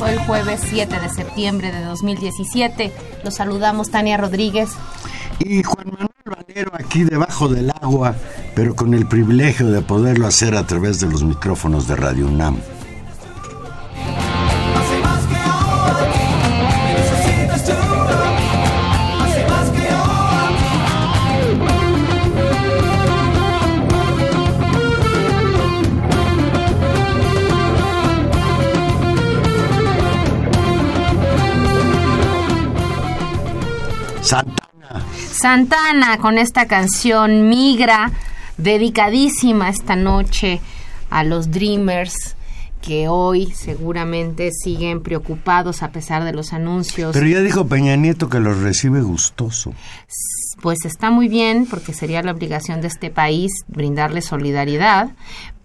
Hoy jueves 7 de septiembre de 2017. Los saludamos Tania Rodríguez. Y Juan Manuel Valero aquí debajo del agua, pero con el privilegio de poderlo hacer a través de los micrófonos de Radio UNAM. Santana. Con esta canción Migra, dedicadísima esta noche a los Dreamers que hoy seguramente siguen preocupados a pesar de los anuncios. Pero ya dijo Peña Nieto que los recibe gustoso. Pues está muy bien porque sería la obligación de este país brindarle solidaridad,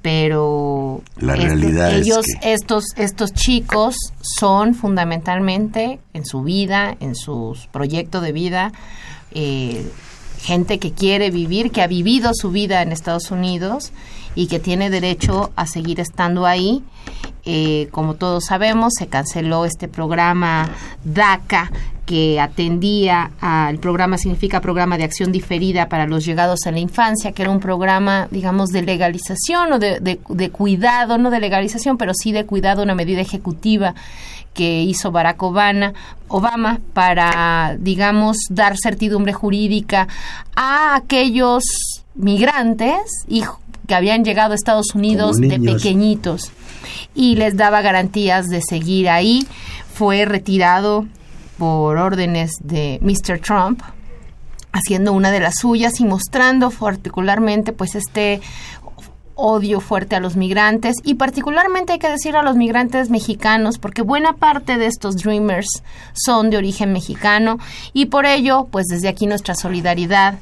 pero la realidad ellos es que... estos estos chicos son fundamentalmente en su vida en su proyecto de vida eh, gente que quiere vivir que ha vivido su vida en Estados Unidos y que tiene derecho a seguir estando ahí. Eh, como todos sabemos se canceló este programa DACA que atendía al programa, significa Programa de Acción Diferida para los Llegados a la Infancia, que era un programa, digamos, de legalización o de, de, de cuidado, no de legalización, pero sí de cuidado, una medida ejecutiva que hizo Barack Obama, Obama para, digamos, dar certidumbre jurídica a aquellos migrantes y que habían llegado a Estados Unidos de pequeñitos y les daba garantías de seguir ahí. Fue retirado por órdenes de Mr. Trump, haciendo una de las suyas y mostrando particularmente pues este odio fuerte a los migrantes y particularmente hay que decir a los migrantes mexicanos porque buena parte de estos dreamers son de origen mexicano y por ello pues desde aquí nuestra solidaridad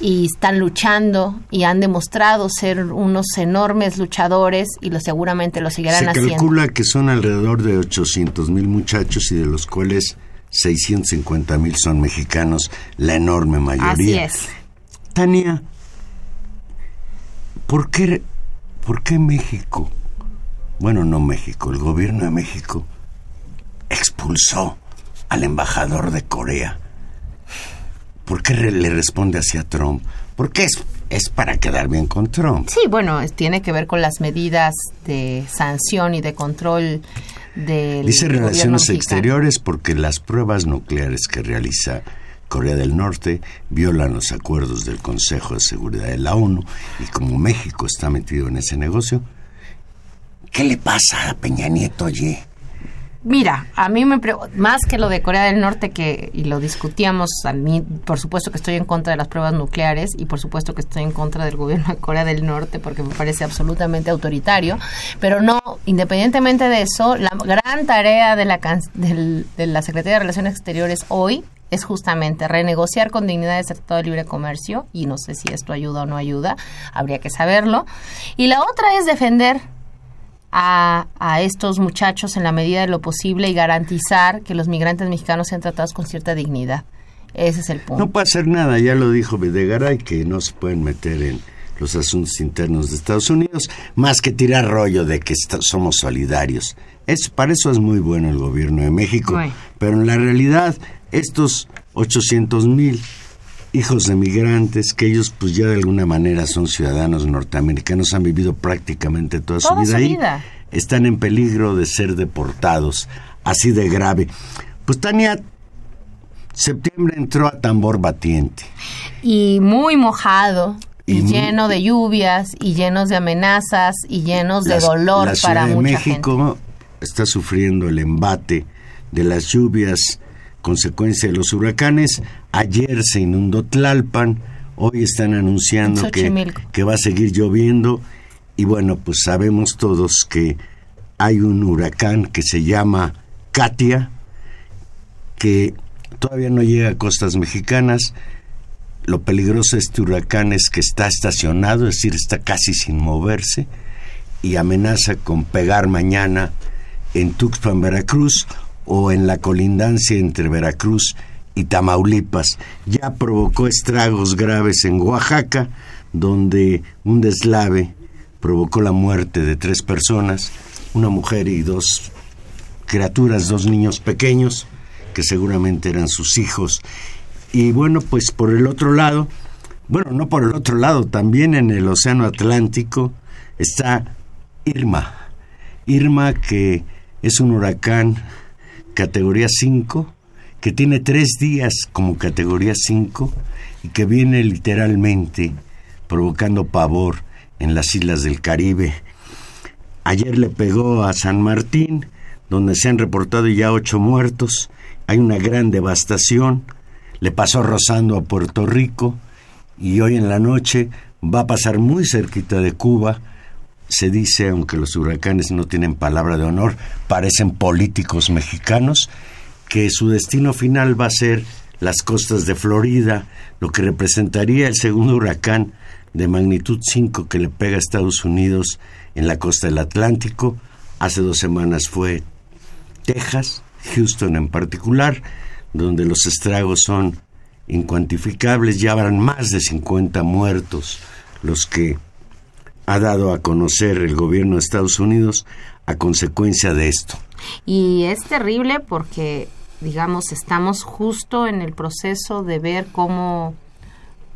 y están luchando y han demostrado ser unos enormes luchadores y lo seguramente lo seguirán Se haciendo. Se calcula que son alrededor de 800 mil muchachos y de los cuales 650 mil son mexicanos, la enorme mayoría. Así es. Tania, ¿por qué, ¿por qué México, bueno, no México, el gobierno de México expulsó al embajador de Corea? ¿Por qué le responde hacia Trump? Porque es, es para quedar bien con Trump. Sí, bueno, tiene que ver con las medidas de sanción y de control del Dice Relaciones. Exteriores porque las pruebas nucleares que realiza Corea del Norte violan los acuerdos del Consejo de Seguridad de la ONU y como México está metido en ese negocio, ¿qué le pasa a Peña Nieto, oye? Mira, a mí me más que lo de Corea del Norte que y lo discutíamos, a mí por supuesto que estoy en contra de las pruebas nucleares y por supuesto que estoy en contra del gobierno de Corea del Norte porque me parece absolutamente autoritario, pero no, independientemente de eso, la gran tarea de la de la Secretaría de Relaciones Exteriores hoy es justamente renegociar con dignidad el Tratado de Libre Comercio y no sé si esto ayuda o no ayuda, habría que saberlo. Y la otra es defender a, estos muchachos en la medida de lo posible y garantizar que los migrantes mexicanos sean tratados con cierta dignidad. Ese es el punto. No puede hacer nada, ya lo dijo Videgaray, que no se pueden meter en los asuntos internos de Estados Unidos, más que tirar rollo de que somos solidarios. Es, para eso es muy bueno el gobierno de México, pero en la realidad estos 800 mil hijos de migrantes, que ellos pues ya de alguna manera son ciudadanos norteamericanos, han vivido prácticamente toda, su vida ahí, están en peligro de ser deportados, así de grave. Pues Tania, septiembre entró a tambor batiente. Y muy mojado. Y, lleno de lluvias, y llenos de amenazas, y llenos de dolor la para de México está sufriendo el embate de las lluvias consecuencia de los huracanes. Ayer se inundó Tlalpan, hoy están anunciando que, que va a seguir lloviendo y bueno, pues sabemos todos que hay un huracán que se llama Katia, que todavía no llega a costas mexicanas. Lo peligroso de este huracán es que está estacionado, es decir, está casi sin moverse y amenaza con pegar mañana en Tuxpan, Veracruz o en la colindancia entre Veracruz y Tamaulipas. Ya provocó estragos graves en Oaxaca, donde un deslave provocó la muerte de tres personas, una mujer y dos criaturas, dos niños pequeños, que seguramente eran sus hijos. Y bueno, pues por el otro lado, bueno, no por el otro lado, también en el Océano Atlántico está Irma. Irma que es un huracán categoría 5, que tiene tres días como categoría 5 y que viene literalmente provocando pavor en las islas del Caribe. Ayer le pegó a San Martín, donde se han reportado ya ocho muertos, hay una gran devastación, le pasó rozando a Puerto Rico y hoy en la noche va a pasar muy cerquita de Cuba, se dice, aunque los huracanes no tienen palabra de honor, parecen políticos mexicanos, que su destino final va a ser las costas de Florida, lo que representaría el segundo huracán de magnitud 5 que le pega a Estados Unidos en la costa del Atlántico. Hace dos semanas fue Texas, Houston en particular, donde los estragos son incuantificables, ya habrán más de 50 muertos los que ha dado a conocer el gobierno de Estados Unidos a consecuencia de esto. Y es terrible porque, digamos, estamos justo en el proceso de ver cómo,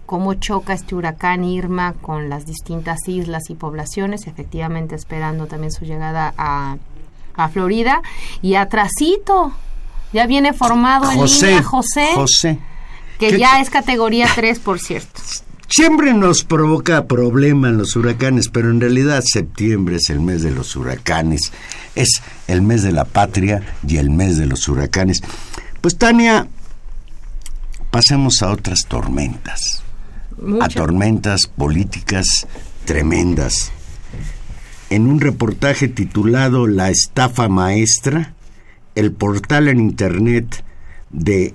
cómo choca este huracán Irma con las distintas islas y poblaciones, efectivamente esperando también su llegada a, a Florida. Y atrasito, ya viene formado en línea José. José. Que ya es categoría 3, por cierto. Siempre nos provoca problemas los huracanes, pero en realidad septiembre es el mes de los huracanes, es el mes de la patria y el mes de los huracanes. Pues Tania, pasemos a otras tormentas, a tormentas políticas tremendas. En un reportaje titulado La estafa maestra, el portal en internet de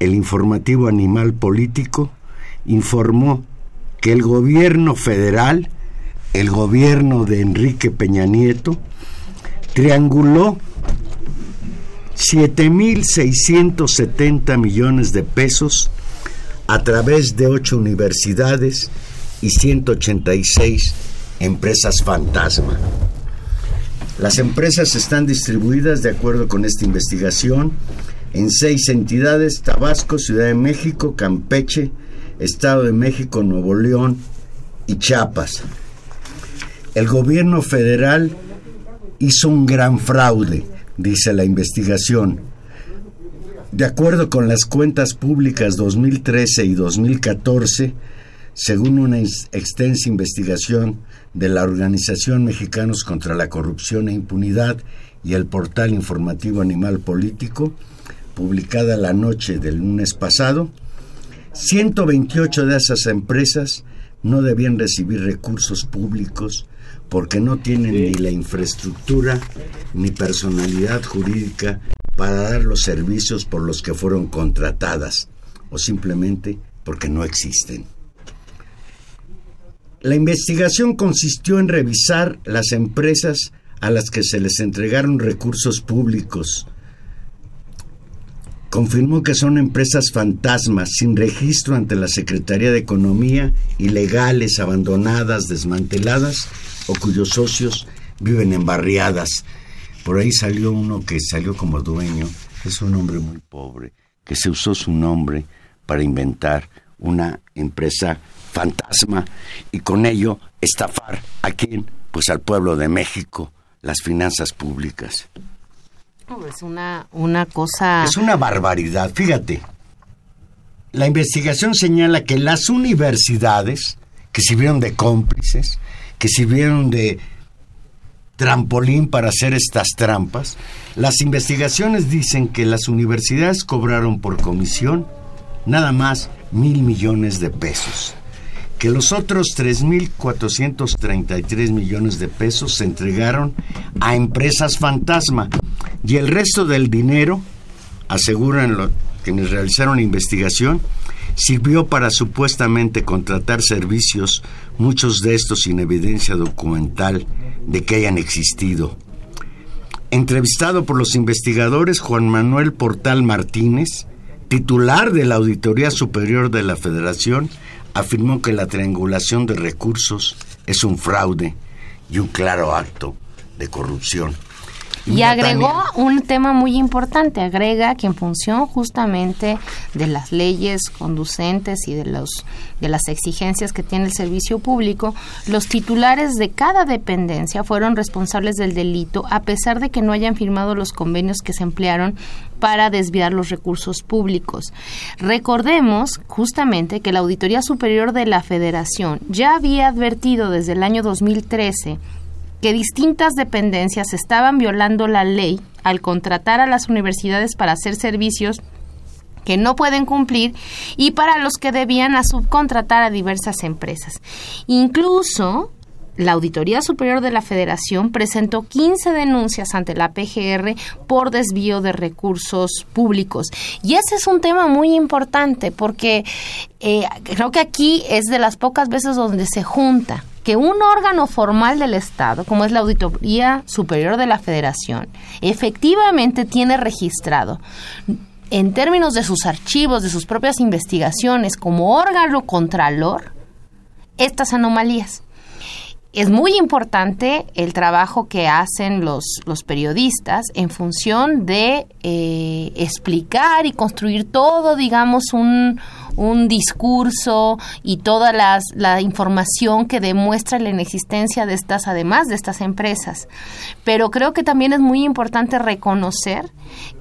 El informativo animal político informó que el gobierno federal, el gobierno de Enrique Peña Nieto, trianguló 7.670 millones de pesos a través de ocho universidades y 186 empresas fantasma. Las empresas están distribuidas de acuerdo con esta investigación en seis entidades, Tabasco, Ciudad de México, Campeche, Estado de México, Nuevo León y Chiapas. El gobierno federal hizo un gran fraude, dice la investigación. De acuerdo con las cuentas públicas 2013 y 2014, según una extensa investigación de la Organización Mexicanos contra la Corrupción e Impunidad y el portal informativo Animal Político, publicada la noche del lunes pasado, 128 de esas empresas no debían recibir recursos públicos porque no tienen ni la infraestructura ni personalidad jurídica para dar los servicios por los que fueron contratadas o simplemente porque no existen. La investigación consistió en revisar las empresas a las que se les entregaron recursos públicos. Confirmó que son empresas fantasmas, sin registro ante la Secretaría de Economía, ilegales, abandonadas, desmanteladas o cuyos socios viven en barriadas. Por ahí salió uno que salió como dueño, es un hombre muy pobre, que se usó su nombre para inventar una empresa fantasma y con ello estafar a quién? Pues al pueblo de México, las finanzas públicas. Es una, una cosa... Es una barbaridad, fíjate. La investigación señala que las universidades, que sirvieron de cómplices, que sirvieron de trampolín para hacer estas trampas, las investigaciones dicen que las universidades cobraron por comisión nada más mil millones de pesos que los otros 3.433 millones de pesos se entregaron a empresas fantasma y el resto del dinero, aseguran los, quienes realizaron la investigación, sirvió para supuestamente contratar servicios, muchos de estos sin evidencia documental de que hayan existido. Entrevistado por los investigadores Juan Manuel Portal Martínez, titular de la Auditoría Superior de la Federación, afirmó que la triangulación de recursos es un fraude y un claro acto de corrupción. Y agregó un tema muy importante, agrega que en función justamente de las leyes conducentes y de los de las exigencias que tiene el servicio público, los titulares de cada dependencia fueron responsables del delito a pesar de que no hayan firmado los convenios que se emplearon para desviar los recursos públicos. Recordemos justamente que la Auditoría Superior de la Federación ya había advertido desde el año 2013 que distintas dependencias estaban violando la ley al contratar a las universidades para hacer servicios que no pueden cumplir y para los que debían a subcontratar a diversas empresas. Incluso la Auditoría Superior de la Federación presentó 15 denuncias ante la PGR por desvío de recursos públicos. Y ese es un tema muy importante porque eh, creo que aquí es de las pocas veces donde se junta que un órgano formal del Estado, como es la Auditoría Superior de la Federación, efectivamente tiene registrado en términos de sus archivos, de sus propias investigaciones, como órgano contralor, estas anomalías es muy importante el trabajo que hacen los, los periodistas en función de eh, explicar y construir todo, digamos, un, un discurso y toda las, la información que demuestra la inexistencia de estas, además de estas empresas. Pero creo que también es muy importante reconocer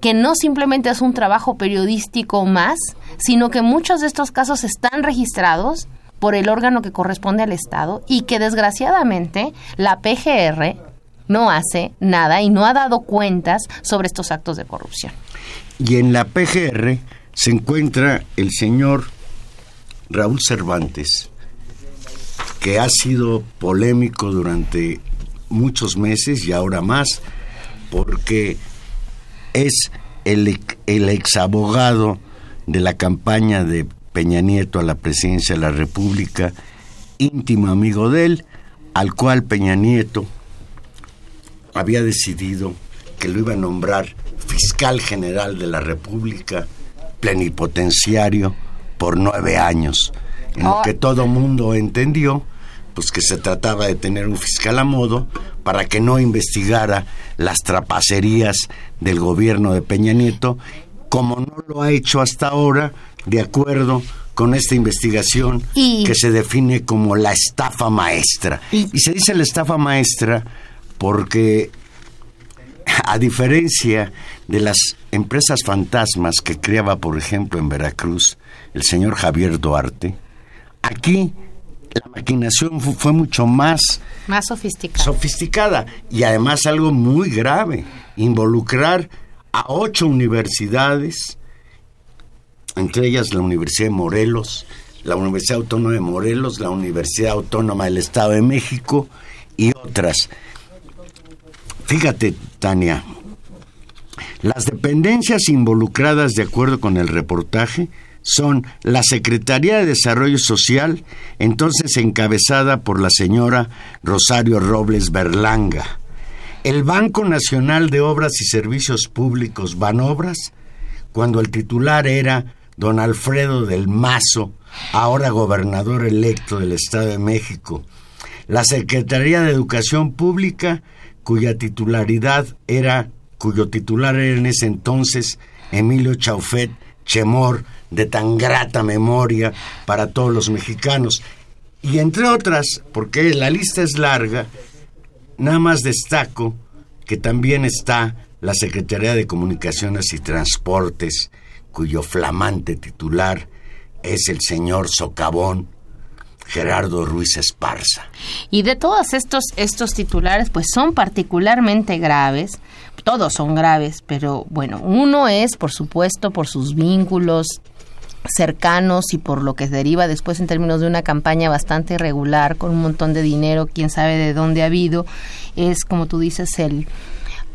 que no simplemente es un trabajo periodístico más, sino que muchos de estos casos están registrados por el órgano que corresponde al Estado y que desgraciadamente la PGR no hace nada y no ha dado cuentas sobre estos actos de corrupción. Y en la PGR se encuentra el señor Raúl Cervantes, que ha sido polémico durante muchos meses y ahora más, porque es el, el exabogado de la campaña de Peña Nieto a la presidencia de la República, íntimo amigo de él, al cual Peña Nieto había decidido que lo iba a nombrar fiscal general de la República, plenipotenciario, por nueve años, en lo que todo mundo entendió, pues que se trataba de tener un fiscal a modo para que no investigara las trapacerías del gobierno de Peña Nieto, como no lo ha hecho hasta ahora, de acuerdo con esta investigación que se define como la estafa maestra. Y, se dice la estafa maestra porque, a diferencia de las empresas fantasmas que creaba, por ejemplo, en Veracruz el señor Javier Duarte, aquí la maquinación fue mucho más... Más sofisticada. Sofisticada. Y además algo muy grave, involucrar a ocho universidades, entre ellas la Universidad de Morelos, la Universidad Autónoma de Morelos, la Universidad Autónoma del Estado de México y otras. Fíjate, Tania, las dependencias involucradas de acuerdo con el reportaje son la Secretaría de Desarrollo Social, entonces encabezada por la señora Rosario Robles Berlanga, el Banco Nacional de Obras y Servicios Públicos Banobras, cuando el titular era don Alfredo del Mazo, ahora gobernador electo del Estado de México, la Secretaría de Educación Pública, cuya titularidad era, cuyo titular era en ese entonces Emilio Chaufet Chemor, de tan grata memoria para todos los mexicanos. Y entre otras, porque la lista es larga, nada más destaco que también está la Secretaría de Comunicaciones y Transportes, cuyo flamante titular es el señor Socavón Gerardo Ruiz Esparza. Y de todos estos, estos titulares, pues son particularmente graves, todos son graves, pero bueno, uno es, por supuesto, por sus vínculos cercanos y por lo que se deriva después en términos de una campaña bastante irregular con un montón de dinero, quién sabe de dónde ha habido, es como tú dices el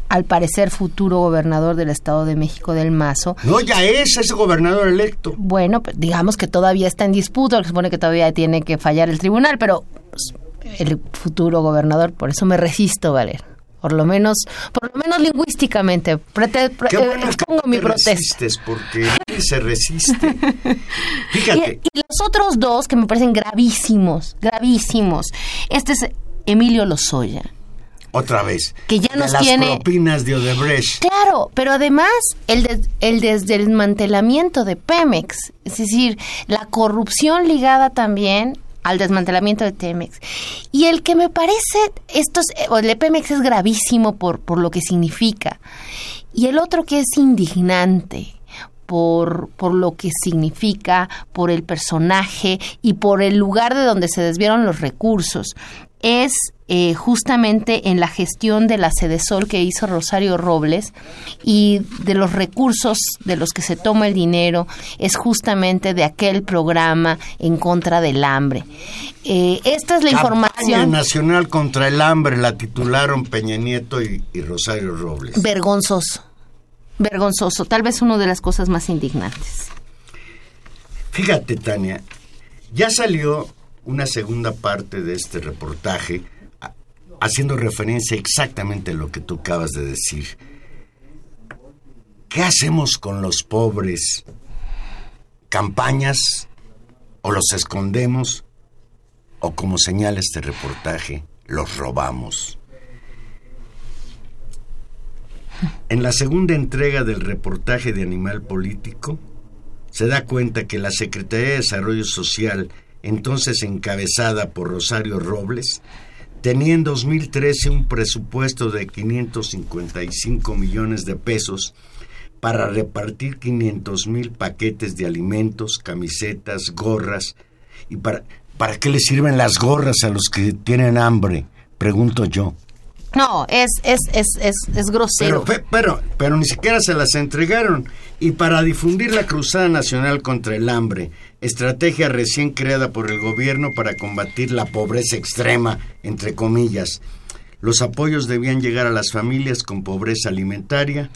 al parecer futuro gobernador del Estado de México del Mazo. No, ya es ese gobernador electo. Bueno, digamos que todavía está en disputa, se supone que todavía tiene que fallar el tribunal, pero pues, el futuro gobernador, por eso me resisto, Valer por lo menos por lo menos lingüísticamente. Qué bueno pongo mi protesta. porque se resiste. Fíjate. y, los otros dos que me parecen gravísimos gravísimos. Este es Emilio Lozoya. Otra vez. Que ya nos las tiene propinas de Odebrecht. Claro pero además el el desmantelamiento de Pemex. Es decir la corrupción ligada también al desmantelamiento de Temex. Y el que me parece, estos, el Pemex es gravísimo por, por lo que significa. Y el otro que es indignante. Por, por lo que significa, por el personaje y por el lugar de donde se desvieron los recursos es eh, justamente en la gestión de la Sol que hizo Rosario Robles y de los recursos de los que se toma el dinero es justamente de aquel programa en contra del hambre. Eh, esta es la Campaña información. Nacional contra el Hambre la titularon Peña Nieto y, y Rosario Robles. Vergonzoso, vergonzoso, tal vez una de las cosas más indignantes. Fíjate, Tania, ya salió una segunda parte de este reportaje haciendo referencia exactamente a lo que tú acabas de decir. ¿Qué hacemos con los pobres? ¿Campañas? ¿O los escondemos? ¿O como señala este reportaje, los robamos? En la segunda entrega del reportaje de Animal Político, se da cuenta que la Secretaría de Desarrollo Social entonces encabezada por Rosario Robles, tenía en 2013 un presupuesto de 555 millones de pesos para repartir 500 mil paquetes de alimentos, camisetas, gorras. ¿Y para, para qué le sirven las gorras a los que tienen hambre? Pregunto yo. No, es, es, es, es, es grosero. Pero, pero, pero ni siquiera se las entregaron. Y para difundir la Cruzada Nacional contra el Hambre, estrategia recién creada por el gobierno para combatir la pobreza extrema, entre comillas, los apoyos debían llegar a las familias con pobreza alimentaria,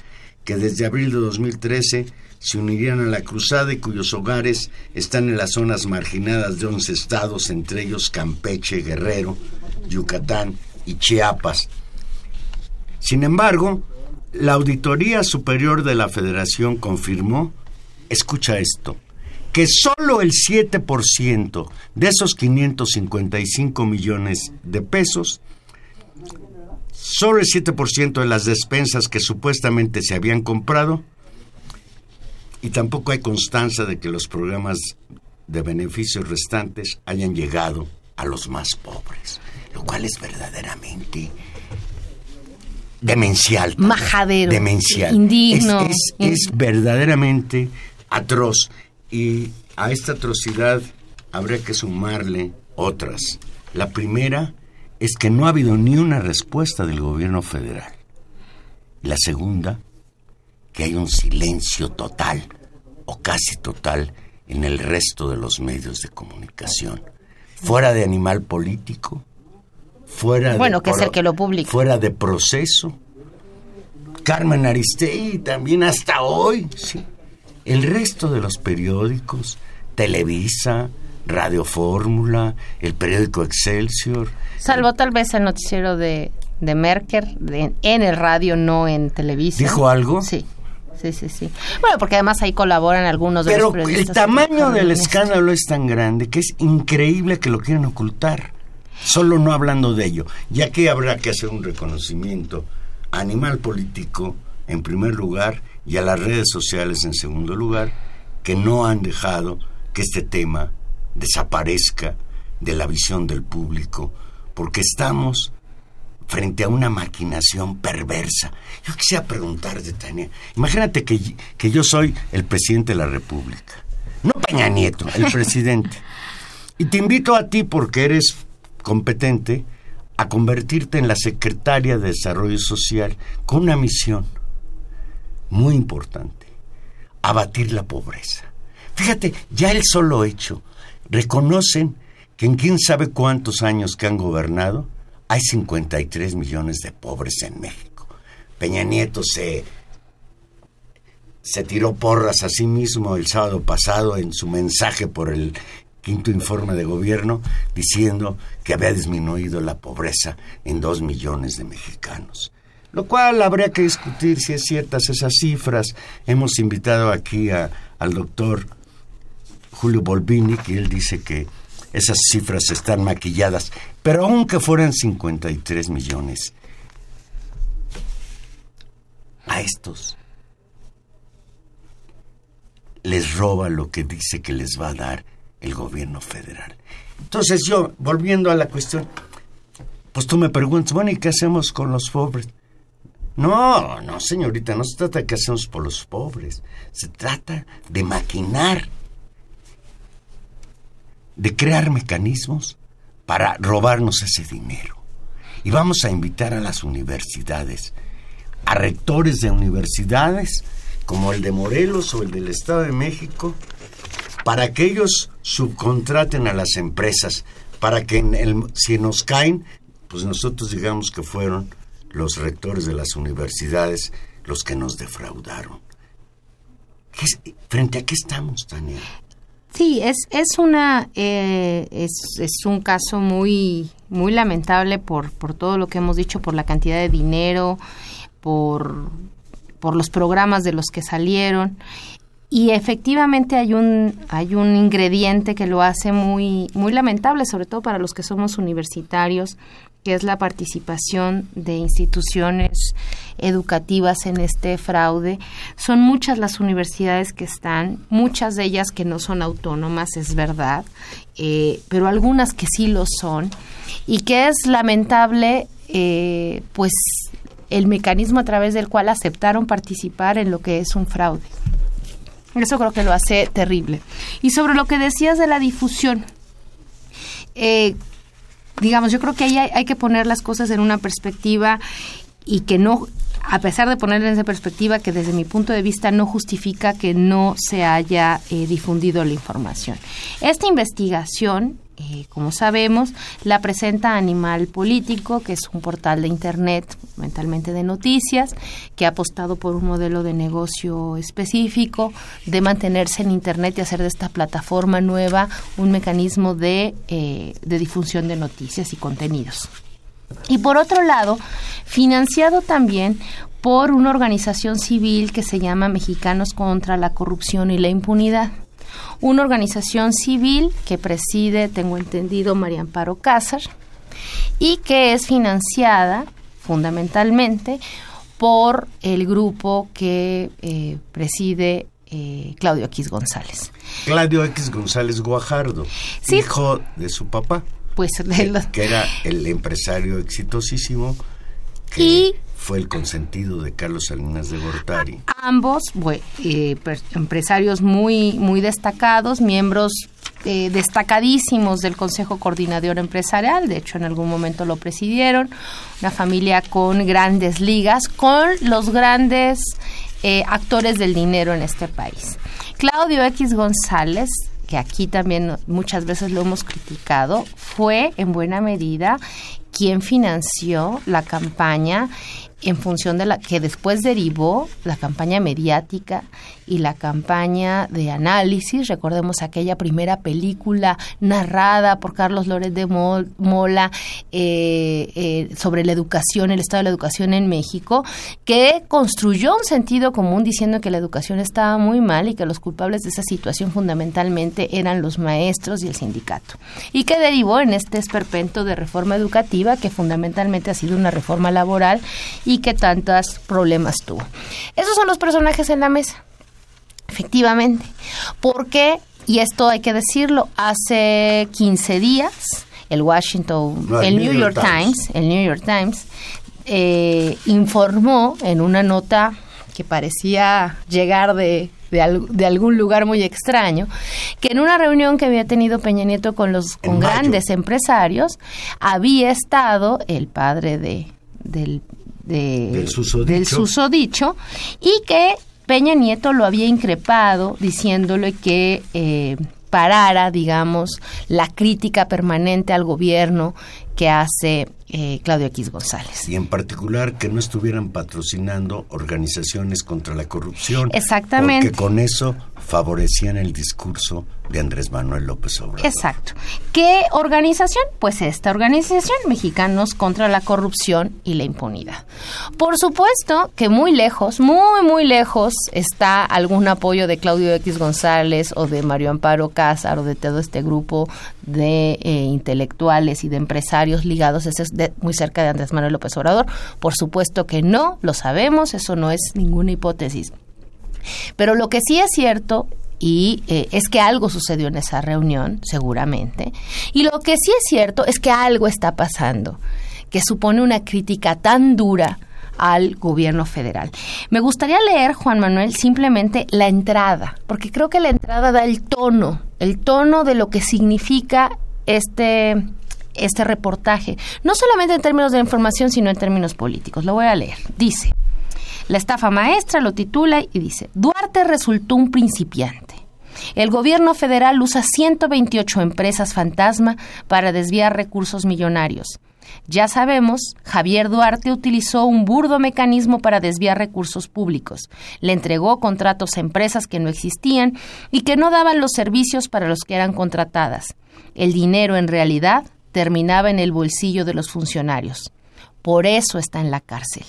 que desde abril de 2013 se unirían a la cruzada y cuyos hogares están en las zonas marginadas de 11 estados, entre ellos Campeche, Guerrero, Yucatán y Chiapas. Sin embargo, la Auditoría Superior de la Federación confirmó, escucha esto, que solo el 7% de esos 555 millones de pesos, solo el 7% de las despensas que supuestamente se habían comprado, y tampoco hay constancia de que los programas de beneficios restantes hayan llegado a los más pobres, lo cual es verdaderamente demencial. Majadero. Demencial. Indigno. Es, verdaderamente atroz. Y a esta atrocidad habría que sumarle otras. La primera es que no ha habido ni una respuesta del gobierno federal. La segunda, que hay un silencio total o casi total en el resto de los medios de comunicación. Fuera de animal político, fuera bueno, de que es el que lo publica. fuera de proceso. Carmen Aristegui también hasta hoy, sí. El resto de los periódicos, Televisa, Radio Fórmula, el periódico Excelsior. Salvo tal vez el noticiero de, de Merker de- en el radio, no en televisión. ¿Dijo algo? Sí. Sí, sí, sí. Bueno, porque además ahí colaboran algunos de Pero los el periodistas. tamaño del escándalo es tan grande que es increíble que lo quieran ocultar. Solo no hablando de ello. Y aquí habrá que hacer un reconocimiento a Animal Político en primer lugar y a las redes sociales en segundo lugar, que no han dejado que este tema desaparezca de la visión del público, porque estamos frente a una maquinación perversa. Yo quisiera preguntarte, Tania, imagínate que, que yo soy el presidente de la República, no Peña Nieto, el presidente, y te invito a ti porque eres competente a convertirte en la secretaria de Desarrollo Social con una misión muy importante, abatir la pobreza. Fíjate, ya el solo hecho, reconocen que en quién sabe cuántos años que han gobernado, hay 53 millones de pobres en México. Peña Nieto se, se tiró porras a sí mismo el sábado pasado en su mensaje por el quinto informe de gobierno diciendo que había disminuido la pobreza en dos millones de mexicanos. Lo cual habría que discutir si es ciertas esas cifras. Hemos invitado aquí al doctor Julio Bolvini, que él dice que esas cifras están maquilladas, pero aunque fueran 53 millones, a estos les roba lo que dice que les va a dar el gobierno federal. Entonces yo, volviendo a la cuestión, pues tú me preguntas, bueno, ¿y qué hacemos con los pobres? No, no, señorita, no se trata de qué hacemos por los pobres, se trata de maquinar de crear mecanismos para robarnos ese dinero. Y vamos a invitar a las universidades, a rectores de universidades, como el de Morelos o el del Estado de México, para que ellos subcontraten a las empresas, para que en el, si nos caen, pues nosotros digamos que fueron los rectores de las universidades los que nos defraudaron. ¿Qué es- ¿Frente a qué estamos, Tania? Sí, es, es una eh, es, es un caso muy muy lamentable por, por todo lo que hemos dicho, por la cantidad de dinero, por, por los programas de los que salieron. Y efectivamente hay un, hay un ingrediente que lo hace muy, muy lamentable, sobre todo para los que somos universitarios, que es la participación de instituciones educativas en este fraude. Son muchas las universidades que están, muchas de ellas que no son autónomas, es verdad, eh, pero algunas que sí lo son, y que es lamentable, eh, pues, el mecanismo a través del cual aceptaron participar en lo que es un fraude. Eso creo que lo hace terrible. Y sobre lo que decías de la difusión, eh, digamos, yo creo que ahí hay, hay que poner las cosas en una perspectiva y que no, a pesar de ponerla en perspectiva, que desde mi punto de vista no justifica que no se haya eh, difundido la información. Esta investigación, eh, como sabemos, la presenta Animal Político, que es un portal de Internet, fundamentalmente de noticias, que ha apostado por un modelo de negocio específico, de mantenerse en Internet y hacer de esta plataforma nueva un mecanismo de, eh, de difusión de noticias y contenidos. Y por otro lado, financiado también por una organización civil que se llama Mexicanos contra la Corrupción y la Impunidad. Una organización civil que preside, tengo entendido, María Amparo Cázar, y que es financiada fundamentalmente por el grupo que eh, preside eh, Claudio Aquis González. Claudio X González Guajardo, Sí. hijo de su papá, Pues de que, los- que era el empresario exitosísimo que fue el consentido de Carlos Salinas de Gortari. Ambos, eh, empresarios muy, muy destacados, miembros eh, destacadísimos del Consejo Coordinador Empresarial, de hecho en algún momento lo presidieron, una familia con grandes ligas, con los grandes eh, actores del dinero en este país. Claudio X González, que aquí también muchas veces lo hemos criticado, fue en buena medida quien financió la campaña en función de la que después derivó la campaña mediática y la campaña de análisis. Recordemos aquella primera película narrada por Carlos Lórez de Mola eh, eh, sobre la educación, el estado de la educación en México, que construyó un sentido común diciendo que la educación estaba muy mal y que los culpables de esa situación fundamentalmente eran los maestros y el sindicato. Y que derivó en este esperpento de reforma educativa que fundamentalmente ha sido una reforma laboral que tantos problemas tuvo. Esos son los personajes en la mesa. Efectivamente. Porque, y esto hay que decirlo, hace 15 días el Washington, el, New, York, Times, el New York Times eh, informó en una nota que parecía llegar de, de, algún lugar muy extraño, que en una reunión que había tenido Peña Nieto con los con grandes empresarios, había estado el padre de, del, del susodicho y que Peña Nieto lo había increpado diciéndole que eh, parara, digamos, la crítica permanente al gobierno que hace eh, Claudio X González. Y en particular que no estuvieran patrocinando organizaciones contra la corrupción. Exactamente. Porque con eso favorecían el discurso de Andrés Manuel López Obrador. Exacto. ¿Qué organización? Pues esta organización, Mexicanos contra la Corrupción y la Impunidad. Por supuesto que muy lejos, muy, muy lejos está algún apoyo de Claudio X González o de Mario Amparo Cázar o de todo este grupo de eh, intelectuales y de empresarios ligados ese es muy cerca de Andrés Manuel López Obrador. Por supuesto que no, lo sabemos, eso no es ninguna hipótesis. Pero lo que sí es cierto y eh, es que algo sucedió en esa reunión, seguramente. Y lo que sí es cierto es que algo está pasando, que supone una crítica tan dura al gobierno federal. Me gustaría leer, Juan Manuel, simplemente la entrada, porque creo que la entrada da el tono, el tono de lo que significa este este reportaje, no solamente en términos de información, sino en términos políticos. Lo voy a leer. Dice, la estafa maestra lo titula y dice, Duarte resultó un principiante. El gobierno federal usa 128 empresas fantasma para desviar recursos millonarios. Ya sabemos, Javier Duarte utilizó un burdo mecanismo para desviar recursos públicos. Le entregó contratos a empresas que no existían y que no daban los servicios para los que eran contratadas. El dinero en realidad terminaba en el bolsillo de los funcionarios. Por eso está en la cárcel.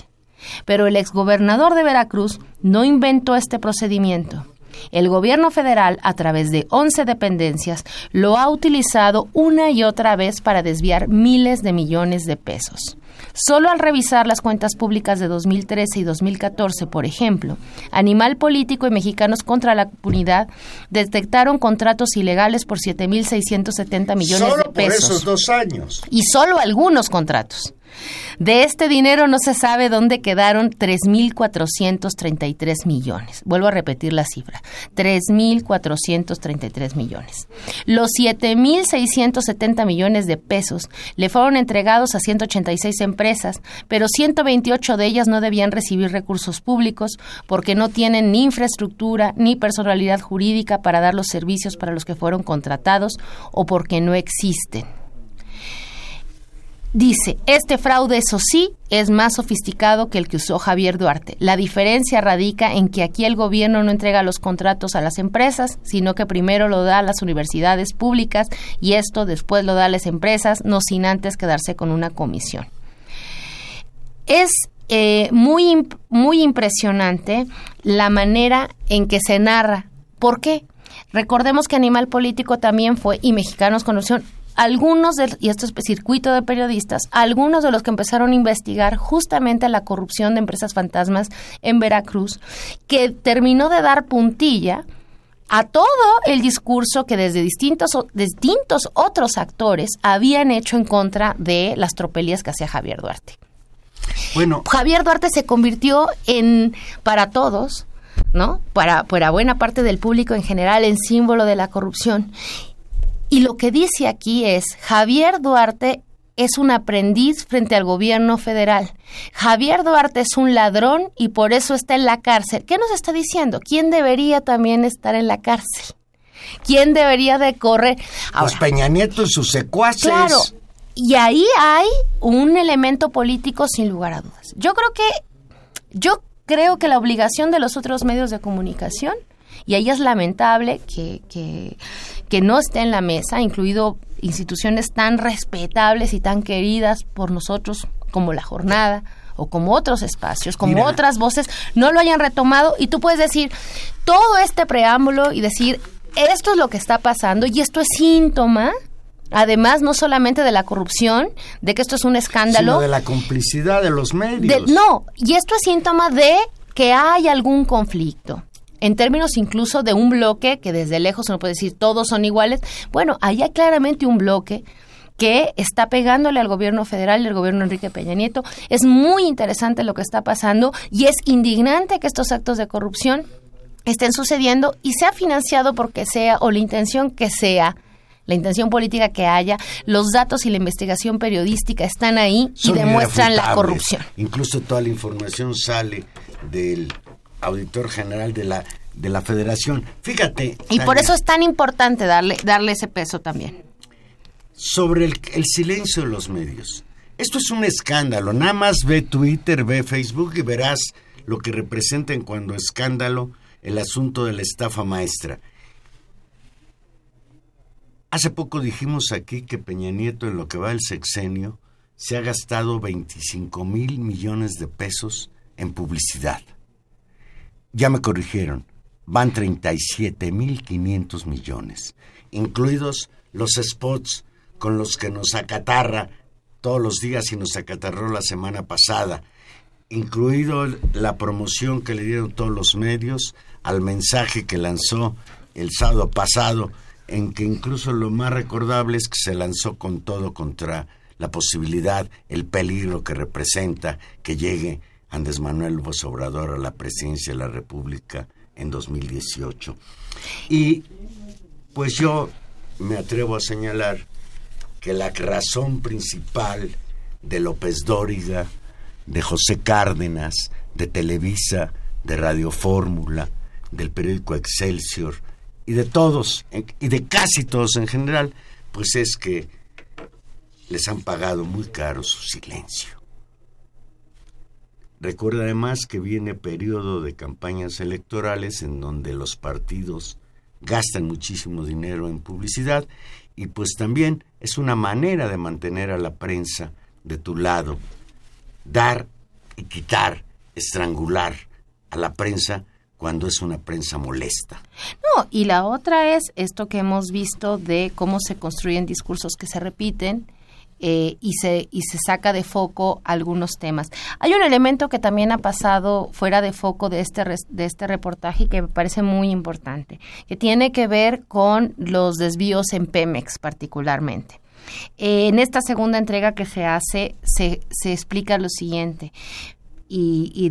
Pero el exgobernador de Veracruz no inventó este procedimiento. El gobierno federal, a través de 11 dependencias, lo ha utilizado una y otra vez para desviar miles de millones de pesos. Solo al revisar las cuentas públicas de 2013 y 2014, por ejemplo, Animal Político y Mexicanos contra la Impunidad detectaron contratos ilegales por 7.670 millones de pesos. Por esos dos años. Y solo algunos contratos. De este dinero no se sabe dónde quedaron 3.433 millones. Vuelvo a repetir la cifra, 3.433 millones. Los 7.670 millones de pesos le fueron entregados a 186 empresas, pero 128 de ellas no debían recibir recursos públicos porque no tienen ni infraestructura ni personalidad jurídica para dar los servicios para los que fueron contratados o porque no existen. Dice, este fraude, eso sí, es más sofisticado que el que usó Javier Duarte. La diferencia radica en que aquí el gobierno no entrega los contratos a las empresas, sino que primero lo da a las universidades públicas y esto después lo da a las empresas, no sin antes quedarse con una comisión. Es eh, muy, muy impresionante la manera en que se narra. ¿Por qué? Recordemos que Animal Político también fue, y Mexicanos Conocieron, algunos, de, y esto es circuito de periodistas, algunos de los que empezaron a investigar justamente la corrupción de empresas fantasmas en Veracruz, que terminó de dar puntilla a todo el discurso que desde distintos, distintos otros actores habían hecho en contra de las tropelías que hacía Javier Duarte. Bueno, Javier Duarte se convirtió en, para todos, ¿no? Para, para buena parte del público en general, en símbolo de la corrupción. Y lo que dice aquí es, Javier Duarte es un aprendiz frente al gobierno federal. Javier Duarte es un ladrón y por eso está en la cárcel. ¿Qué nos está diciendo? ¿Quién debería también estar en la cárcel? ¿Quién debería de correr? Pues Peña Nieto y sus secuaces. Claro. Y ahí hay un elemento político sin lugar a dudas. Yo creo que yo creo que la obligación de los otros medios de comunicación y ahí es lamentable que, que, que no esté en la mesa, incluido instituciones tan respetables y tan queridas por nosotros como la jornada o como otros espacios, como otras voces, no lo hayan retomado y tú puedes decir todo este preámbulo y decir esto es lo que está pasando y esto es síntoma Además, no solamente de la corrupción, de que esto es un escándalo. Sino de la complicidad de los medios. no, y esto es síntoma de que hay algún conflicto en términos incluso de un bloque que desde lejos uno puede decir todos son iguales, bueno, ahí hay claramente un bloque que está pegándole al gobierno federal y al gobierno Enrique Peña Nieto. Es muy interesante lo que está pasando y es indignante que estos actos de corrupción estén sucediendo y sea financiado porque sea o la intención que sea la intención política que haya, los datos y la investigación periodística están ahí y demuestran la corrupción. Incluso toda la información sale del auditor general de la de la Federación. Fíjate. Y por eso es tan importante darle darle ese peso también. Sobre el, el silencio de los medios. Esto es un escándalo. Nada más ve Twitter, ve Facebook y verás lo que representa en cuando escándalo el asunto de la estafa maestra. Hace poco dijimos aquí que Peña Nieto en lo que va del sexenio se ha gastado 25 mil millones de pesos en publicidad. Ya me corrigieron, van 37 mil 500 millones, incluidos los spots con los que nos acatarra todos los días y nos acatarró la semana pasada, incluido la promoción que le dieron todos los medios al mensaje que lanzó el sábado pasado, en que incluso lo más recordable es que se lanzó con todo contra la posibilidad, el peligro que representa que llegue Andrés Manuel López Obrador a la presidencia de la República en 2018. Y pues yo me atrevo a señalar que la razón principal de López Dóriga, de José Cárdenas, de Televisa, de Radio Fórmula, del periódico Excelsior y de todos, y de casi todos en general, pues es que les han pagado muy caro su silencio. Recuerda además que viene periodo de campañas electorales en donde los partidos gastan muchísimo dinero en publicidad y pues también es una manera de mantener a la prensa de tu lado, dar y quitar, estrangular a la prensa cuando es una prensa molesta. No, y la otra es esto que hemos visto de cómo se construyen discursos que se repiten eh, y, se, y se saca de foco algunos temas. Hay un elemento que también ha pasado fuera de foco de este, de este reportaje y que me parece muy importante, que tiene que ver con los desvíos en Pemex particularmente. Eh, en esta segunda entrega que se hace, se, se explica lo siguiente. Y, y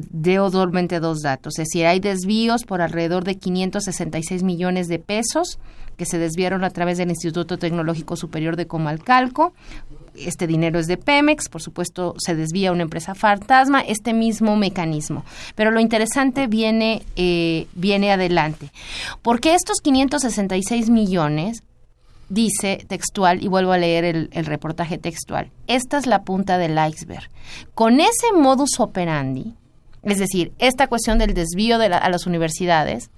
dos datos. Es decir, hay desvíos por alrededor de 566 millones de pesos que se desviaron a través del Instituto Tecnológico Superior de Comalcalco este dinero es de Pemex, por supuesto se desvía a una empresa fantasma, este mismo mecanismo. Pero lo interesante viene, eh, viene adelante, porque estos 566 millones, dice textual, y vuelvo a leer el, reportaje textual, esta es la punta del iceberg. Con ese modus operandi, es decir, esta cuestión del desvío de a las universidades,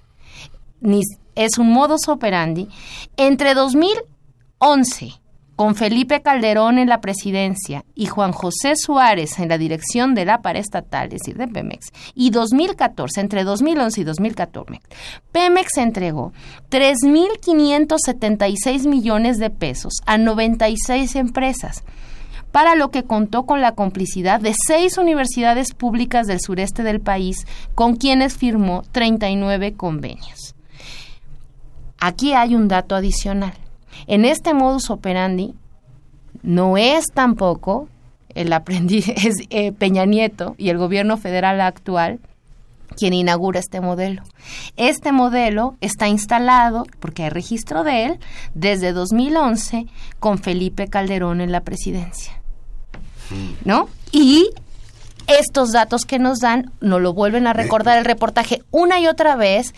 es un modus operandi, entre 2011 con Felipe Calderón en la presidencia y Juan José Suárez en la dirección de la paraestatal, es decir, de Pemex, y 2014, entre 2011 y 2014, Pemex entregó 3.576 millones de pesos a 96 empresas para lo que contó con la complicidad de seis universidades públicas del sureste del país, con quienes firmó 39 convenios. Aquí hay un dato adicional. En este modus operandi no es tampoco el aprendiz, es eh, Peña Nieto y el gobierno federal actual quien inaugura este modelo. Este modelo está instalado, porque hay registro de él, desde 2011 con Felipe Calderón en la presidencia. ¿No? Y estos datos que nos dan, nos lo vuelven a recordar el reportaje una y otra vez,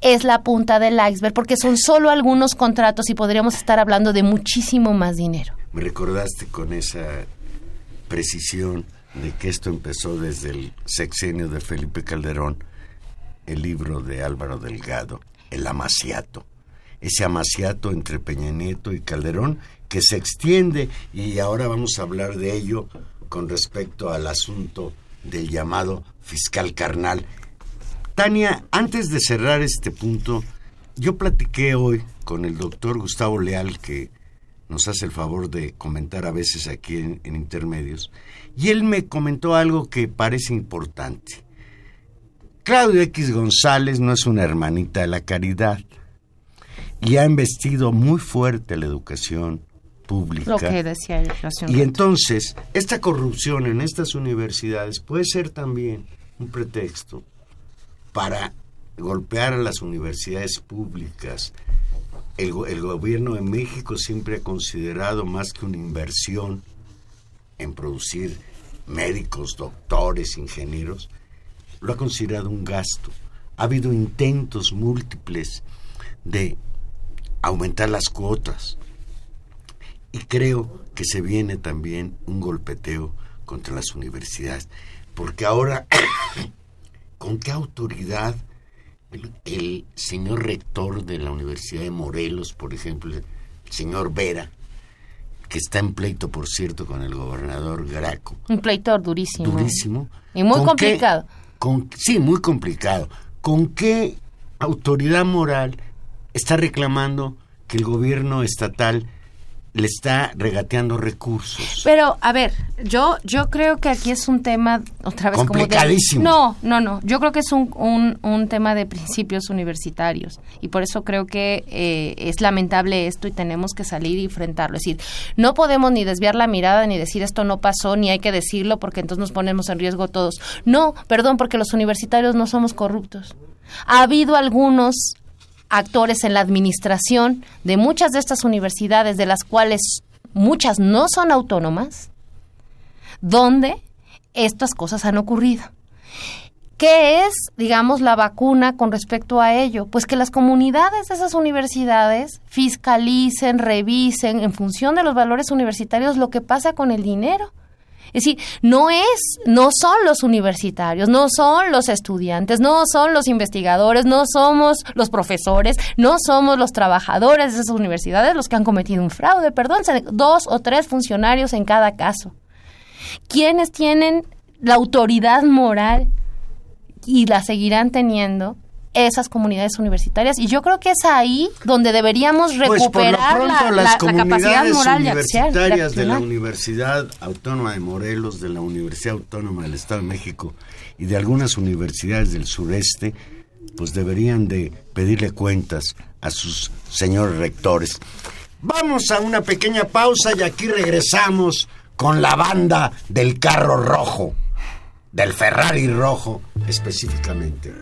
es la punta del iceberg, porque son solo algunos contratos y podríamos estar hablando de muchísimo más dinero. Me recordaste con esa precisión de que esto empezó desde el sexenio de Felipe Calderón, el libro de Álvaro Delgado, El Amaciato. Ese amaciato entre Peña Nieto y Calderón que se extiende y ahora vamos a hablar de ello con respecto al asunto del llamado fiscal carnal. Tania, antes de cerrar este punto, yo platiqué hoy con el doctor Gustavo Leal, que nos hace el favor de comentar a veces aquí en, Intermedios, y él me comentó algo que parece importante. Claudio X González no es una hermanita de la caridad y ha investido muy fuerte la educación pública. Lo que decía Y entonces, esta corrupción en estas universidades puede ser también un pretexto para golpear a las universidades públicas, el, gobierno de México siempre ha considerado más que una inversión en producir médicos, doctores, ingenieros, lo ha considerado un gasto. Ha habido intentos múltiples de aumentar las cuotas. Y creo que se viene también un golpeteo contra las universidades. Porque ahora, ¿con qué autoridad el, señor rector de la Universidad de Morelos, por ejemplo, el señor Vera, que está en pleito, por cierto, con el gobernador Graco. Un pleito durísimo. Durísimo. Y muy complicado. con, sí, muy complicado. ¿Con qué autoridad moral está reclamando que el gobierno estatal le está regateando recursos. Pero, a ver, yo yo creo que aquí es un tema, otra vez, Complicadísimo. no, no, no. Yo creo que es un, un, un, tema de principios universitarios. Y por eso creo que eh, es lamentable esto y tenemos que salir y enfrentarlo. Es decir, no podemos ni desviar la mirada ni decir esto no pasó, ni hay que decirlo porque entonces nos ponemos en riesgo todos. No, perdón, porque los universitarios no somos corruptos. Ha habido algunos actores en la administración de muchas de estas universidades, de las cuales muchas no son autónomas, donde estas cosas han ocurrido. ¿Qué es, digamos, la vacuna con respecto a ello? Pues que las comunidades de esas universidades fiscalicen, revisen en función de los valores universitarios lo que pasa con el dinero. Es decir, no es, no son los universitarios, no son los estudiantes, no son los investigadores, no somos los profesores, no somos los trabajadores de esas universidades los que han cometido un fraude, perdón, dos o tres funcionarios en cada caso. ¿Quiénes tienen la autoridad moral y la seguirán teniendo esas comunidades universitarias y yo creo que es ahí donde deberíamos pues, recuperar la, capacidad moral universitarias de, de la Universidad Autónoma de Morelos, de la Universidad Autónoma del Estado de México y de algunas universidades del sureste, pues deberían de pedirle cuentas a sus señores rectores. Vamos a una pequeña pausa y aquí regresamos con la banda del carro rojo, del Ferrari rojo específicamente.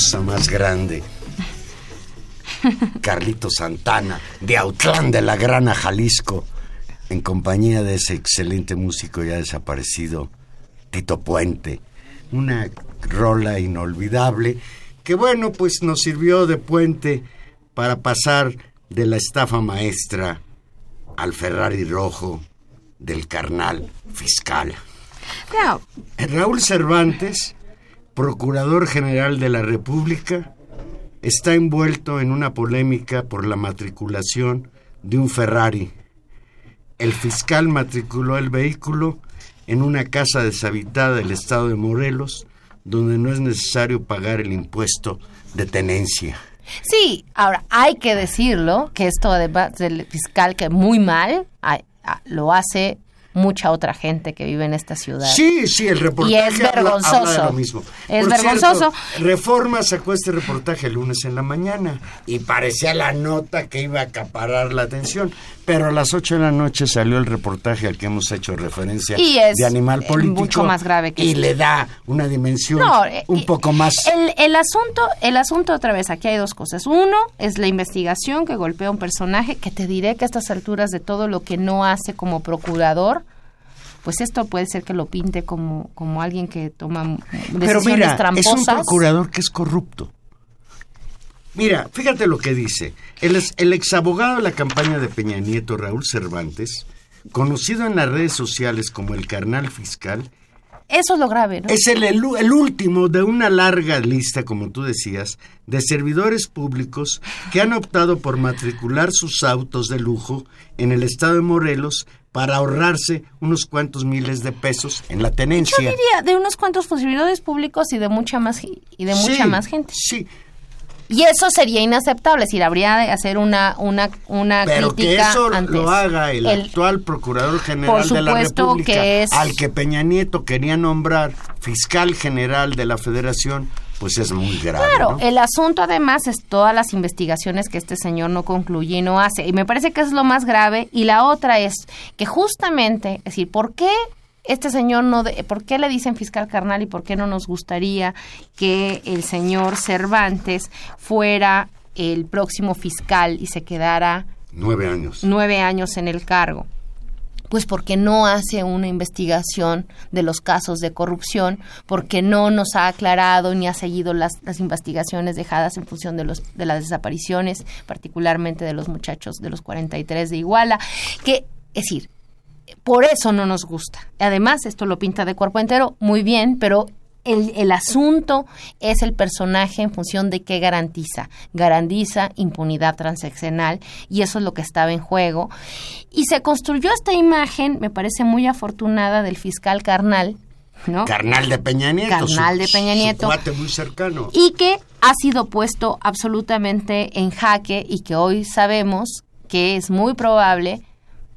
Cosa más grande. Carlito Santana, de Autlán de la Grana, Jalisco, en compañía de ese excelente músico ya desaparecido, Tito Puente. Una rola inolvidable que bueno, pues nos sirvió de puente para pasar de la estafa maestra al Ferrari rojo del carnal fiscal. Raúl Cervantes, Procurador General de la República, está envuelto en una polémica por la matriculación de un Ferrari. El fiscal matriculó el vehículo en una casa deshabitada del estado de Morelos, donde no es necesario pagar el impuesto de tenencia. Sí, ahora hay que decirlo, que esto del fiscal que muy mal lo hace mucha otra gente que vive en esta ciudad. Sí, sí, el reportaje y es vergonzoso. lo mismo. Es vergonzoso. Reforma sacó este reportaje el lunes en la mañana y parecía la nota que iba a acaparar la atención, pero a las 8 de la noche salió el reportaje al que hemos hecho referencia de animal político mucho más grave que y le da una dimensión eh, un poco más el, el asunto el asunto otra vez aquí hay dos cosas uno es la investigación que golpea a un personaje que te diré que a estas alturas de todo lo que no hace como procurador pues esto puede ser que lo pinte como, como alguien que toma decisiones Pero mira, tramposas. Es un procurador que es corrupto. Mira, fíjate lo que dice. El, el exabogado de la campaña de Peña Nieto, Raúl Cervantes, conocido en las redes sociales como el carnal fiscal, eso es lo grave, ¿no? Es el, el, último de una larga lista, como tú decías, de servidores públicos que han optado por matricular sus autos de lujo en el estado de Morelos para ahorrarse unos cuantos miles de pesos en la tenencia. Yo diría de unos cuantos servidores públicos y de mucha más y de mucha más gente. Sí, y eso sería inaceptable, si habría de hacer una una una Pero que eso lo haga el, actual procurador general de la República, al que Peña Nieto quería nombrar fiscal general de la Federación, pues es muy grave. Claro, el asunto además es todas las investigaciones que este señor no concluye y no hace. Y me parece que es lo más grave. Y la otra es que justamente, es decir, ¿por qué este señor no, de, ¿por qué le dicen fiscal carnal y por qué no nos gustaría que el señor Cervantes fuera el próximo fiscal y se quedara nueve años, nueve años en el cargo? Pues porque no hace una investigación de los casos de corrupción, porque no nos ha aclarado ni ha seguido las, las investigaciones dejadas en función de, los, de las desapariciones, particularmente de los muchachos de los 43 de Iguala, que, es decir, por eso no nos gusta. Además, esto lo pinta de cuerpo entero, muy bien, pero el, el, asunto es el personaje en función de qué garantiza. Garantiza impunidad transaccional y eso es lo que estaba en juego. Y se construyó esta imagen, me parece muy afortunada, del fiscal carnal. ¿no? Carnal de Peña Nieto. Carnal de Peña Nieto. muy cercano. Y que ha sido puesto absolutamente en jaque y que hoy sabemos que es muy probable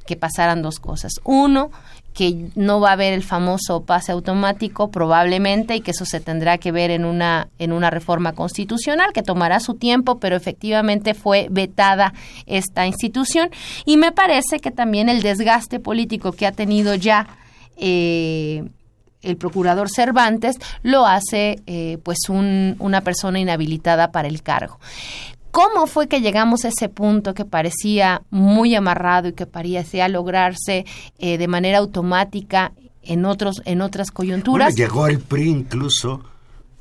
que pasaran dos cosas. Uno, que no va a haber el famoso pase automático probablemente y que eso se tendrá que ver en una en una reforma constitucional que tomará su tiempo pero efectivamente fue vetada esta institución y me parece que también el desgaste político que ha tenido ya eh, el procurador Cervantes lo hace eh, pues un, una persona inhabilitada para el cargo. ¿Cómo fue que llegamos a ese punto que parecía muy amarrado y que parecía lograrse eh, de manera automática en, otros, en otras coyunturas? llegó el PRI incluso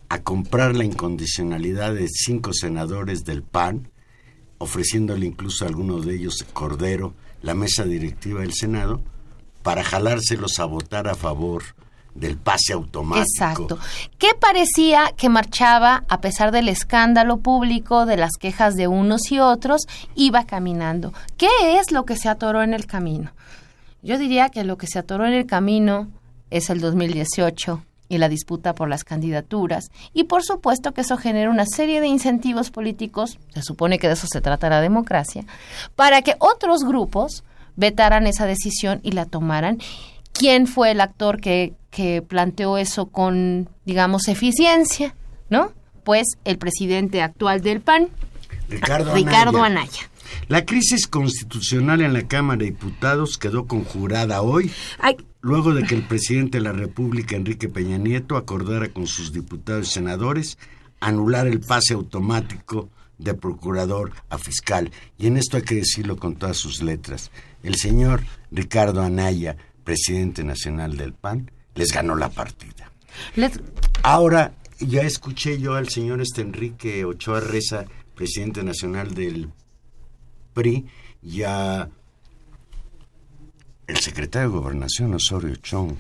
a comprar la incondicionalidad de cinco senadores del PAN, ofreciéndole incluso a alguno de ellos, Cordero, la mesa directiva del Senado, para jalárselos a votar a favor del pase automático. Exacto. ¿Qué parecía que marchaba a pesar del escándalo público, de las quejas de unos y otros, iba caminando? ¿Qué es lo que se atoró en el camino? Yo diría que lo que se atoró en el camino es el 2018 y la disputa por las candidaturas. Y por supuesto que eso genera una serie de incentivos políticos, se supone que de eso se trata la democracia, para que otros grupos vetaran esa decisión y la tomaran. ¿Quién fue el actor que que planteó eso con, digamos, eficiencia, ¿no? Pues el presidente actual del PAN, Ricardo, Anaya. La crisis constitucional en la Cámara de Diputados quedó conjurada hoy, luego de que el presidente de la República, Enrique Peña Nieto, acordara con sus diputados y senadores anular el pase automático de procurador a fiscal. Y en esto hay que decirlo con todas sus letras. El señor Ricardo Anaya, presidente nacional del PAN, les ganó la partida. Ahora, ya escuché yo al señor este Enrique Ochoa Reza, presidente nacional del PRI, ya el secretario de Gobernación Osorio Chong,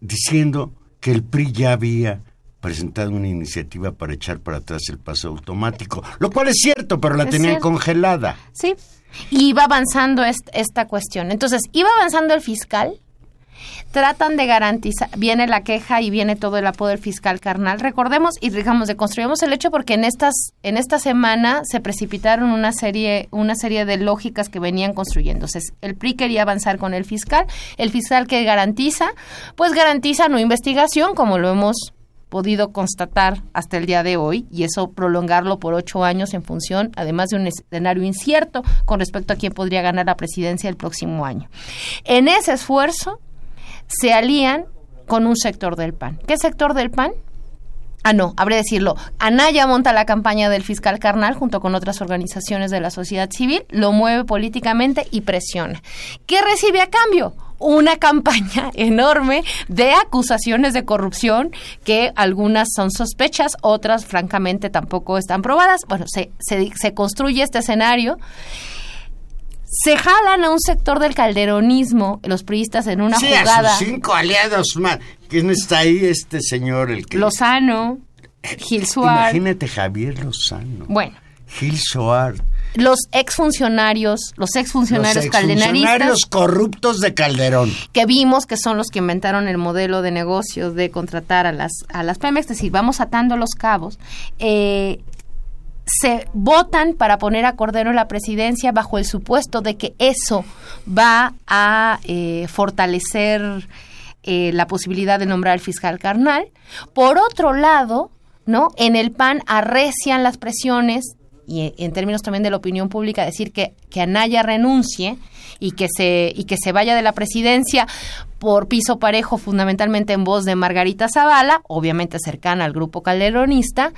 diciendo que el PRI ya había presentado una iniciativa para echar para atrás el paso automático, lo cual es cierto, pero la tenían congelada. Sí, y iba avanzando esta cuestión. Entonces, iba avanzando el fiscal, tratan de garantizar, viene la queja y viene todo el apoyo fiscal carnal. Recordemos y digamos, deconstruyamos el hecho porque en estas en esta semana se precipitaron una serie una serie de lógicas que venían construyéndose. El PRI quería avanzar con el fiscal, el fiscal que garantiza, pues garantiza no investigación como lo hemos podido constatar hasta el día de hoy y eso prolongarlo por ocho años en función, además de un escenario incierto con respecto a quién podría ganar la presidencia el próximo año. En ese esfuerzo, se alían con un sector del PAN. ¿Qué sector del PAN? Ah, no, habré de decirlo. Anaya monta la campaña del fiscal carnal junto con otras organizaciones de la sociedad civil, lo mueve políticamente y presiona. ¿Qué recibe a cambio? Una campaña enorme de acusaciones de corrupción que algunas son sospechas, otras francamente tampoco están probadas. Bueno, se, se, se construye este escenario se jalan a un sector del calderonismo, los priistas, en una sí, jugada. A sus cinco aliados más. ¿Quién está ahí? Este señor, el que. Lozano, Gil Suárez. Imagínate Javier Lozano. Bueno. Gil Suárez. Los exfuncionarios, los exfuncionarios los caldenaristas. corruptos de Calderón. Que vimos que son los que inventaron el modelo de negocio de contratar a las, a las Pemex. Es decir, vamos atando los cabos. Eh, se votan para poner a Cordero en la presidencia bajo el supuesto de que eso va a eh, fortalecer eh, la posibilidad de nombrar al fiscal carnal. Por otro lado, ¿no? En el PAN arrecian las presiones y en términos también de la opinión pública decir que, que Anaya renuncie y que se y que se vaya de la presidencia por piso parejo fundamentalmente en voz de Margarita Zavala, obviamente cercana al grupo calderonista,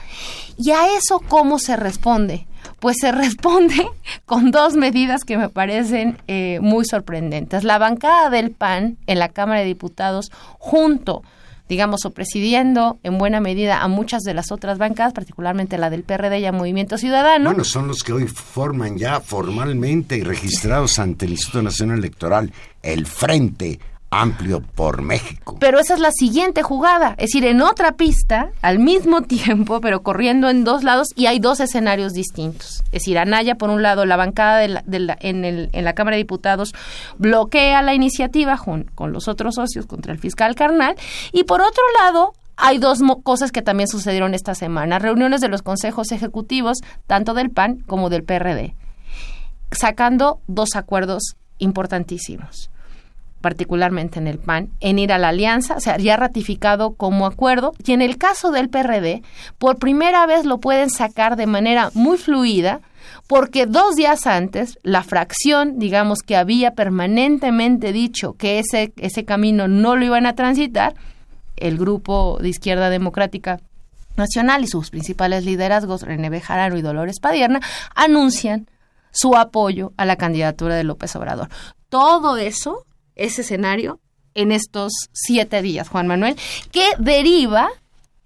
y a eso cómo se responde? Pues se responde con dos medidas que me parecen eh, muy sorprendentes. La bancada del PAN en la Cámara de Diputados junto digamos, o presidiendo en buena medida a muchas de las otras bancadas, particularmente la del PRD y a Movimiento Ciudadano. Bueno, son los que hoy forman ya formalmente y registrados ante el Instituto Nacional Electoral el Frente amplio por México. Pero esa es la siguiente jugada, es decir, en otra pista, al mismo tiempo, pero corriendo en dos lados y hay dos escenarios distintos. Es decir, Anaya, por un lado, la bancada de la, en, el, en, la Cámara de Diputados bloquea la iniciativa con los otros socios contra el fiscal carnal y por otro lado, hay dos cosas que también sucedieron esta semana, reuniones de los consejos ejecutivos, tanto del PAN como del PRD, sacando dos acuerdos importantísimos particularmente en el PAN, en ir a la alianza, o sea, ya ratificado como acuerdo, y en el caso del PRD, por primera vez lo pueden sacar de manera muy fluida, porque dos días antes, la fracción, digamos, que había permanentemente dicho que ese, ese camino no lo iban a transitar, el grupo de Izquierda Democrática Nacional y sus principales liderazgos, René Bejarano y Dolores Padierna, anuncian su apoyo a la candidatura de López Obrador. Todo eso ese escenario en estos siete días, Juan Manuel, que deriva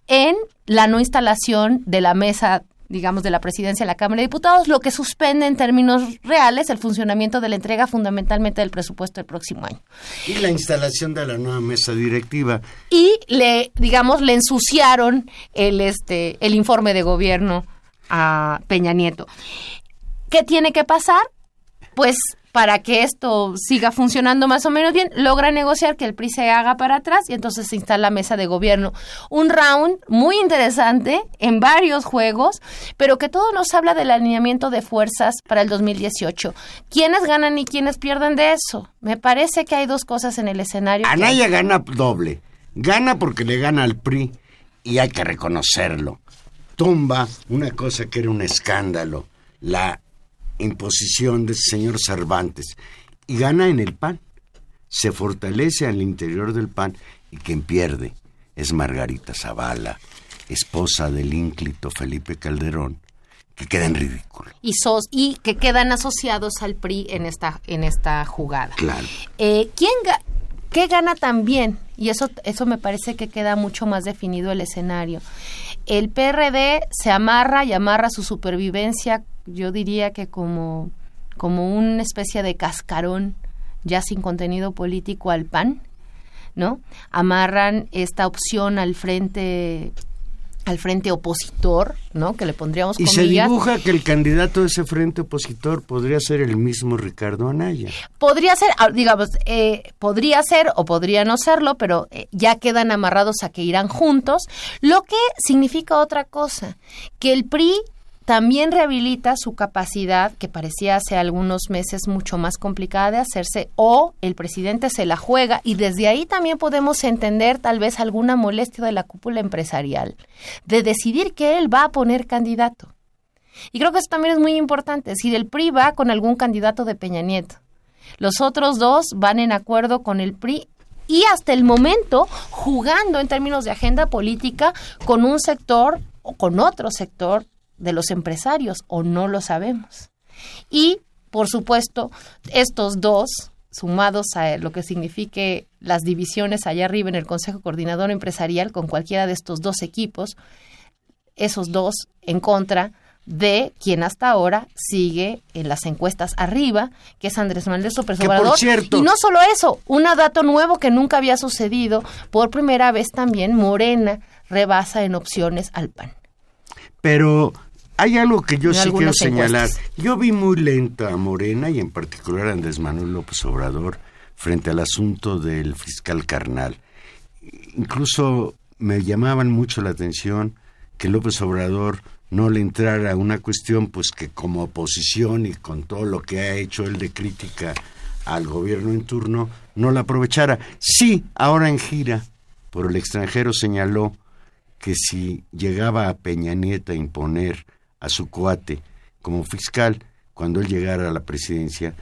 en la no instalación de la mesa digamos, de la presidencia de la Cámara de Diputados, lo que suspende en términos reales el funcionamiento de la entrega fundamentalmente del presupuesto del próximo año. Y la instalación de la nueva mesa directiva. Y le, digamos, le ensuciaron el, este, el informe de gobierno a Peña Nieto. ¿Qué tiene que pasar? Pues para que esto siga funcionando más o menos bien, logra negociar que el PRI se haga para atrás y entonces se instala la mesa de gobierno. Un round muy interesante en varios juegos, pero que todo nos habla del alineamiento de fuerzas para el 2018. ¿Quiénes ganan y quiénes pierden de eso? Me parece que hay dos cosas en el escenario. Anaya gana doble. Gana porque le gana al PRI y hay que reconocerlo. Tumba una cosa que era un escándalo, la imposición del señor Cervantes y gana en el PAN. Se fortalece al interior del PAN y quien pierde es Margarita Zavala, esposa del ínclito Felipe Calderón, que queda en ridículo. Y, sos, y que quedan asociados al PRI en esta, en esta jugada. Claro. Eh, ¿quién ¿Qué gana también? Y eso, eso me parece que queda mucho más definido el escenario. El PRD se amarra y amarra su supervivencia, yo diría que como, como una especie de cascarón ya sin contenido político al PAN, ¿no? Amarran esta opción al frente al frente opositor, ¿no? Que le pondríamos Y se dibuja que el candidato de ese frente opositor podría ser el mismo Ricardo Anaya. Podría ser, ah, digamos, eh, podría ser o podría no serlo, pero eh, ya quedan amarrados a que irán juntos, lo que significa otra cosa, que el PRI también rehabilita su capacidad, que parecía hace algunos meses mucho más complicada de hacerse, o el presidente se la juega y desde ahí también podemos entender tal vez alguna molestia de la cúpula empresarial, de decidir que él va a poner candidato. Y creo que eso también es muy importante, si el PRI va con algún candidato de Peña Nieto, los otros dos van en acuerdo con el PRI y hasta el momento jugando en términos de agenda política con un sector o con otro sector de los empresarios o no lo sabemos. Y, por supuesto, estos dos, sumados a lo que signifique las divisiones allá arriba en el Consejo Coordinador Empresarial con cualquiera de estos dos equipos, esos dos en contra de quien hasta ahora sigue en las encuestas arriba, que es Andrés Manuel López Obrador. Cierto, y no solo eso, un dato nuevo que nunca había sucedido, por primera vez también Morena rebasa en opciones al PAN. Pero hay algo que yo sí quiero señalar. Yo vi muy lenta a Morena y en particular a Andrés Manuel López Obrador frente al asunto del fiscal carnal. Incluso me llamaban mucho la atención que López Obrador no le entrara a una cuestión pues que como oposición y con todo lo que ha hecho él de crítica al gobierno en turno no la aprovechara. Sí, ahora en gira por el extranjero señaló que si llegaba a Peña Nieta a imponer a su cuate como fiscal, cuando él llegara a la presidencia,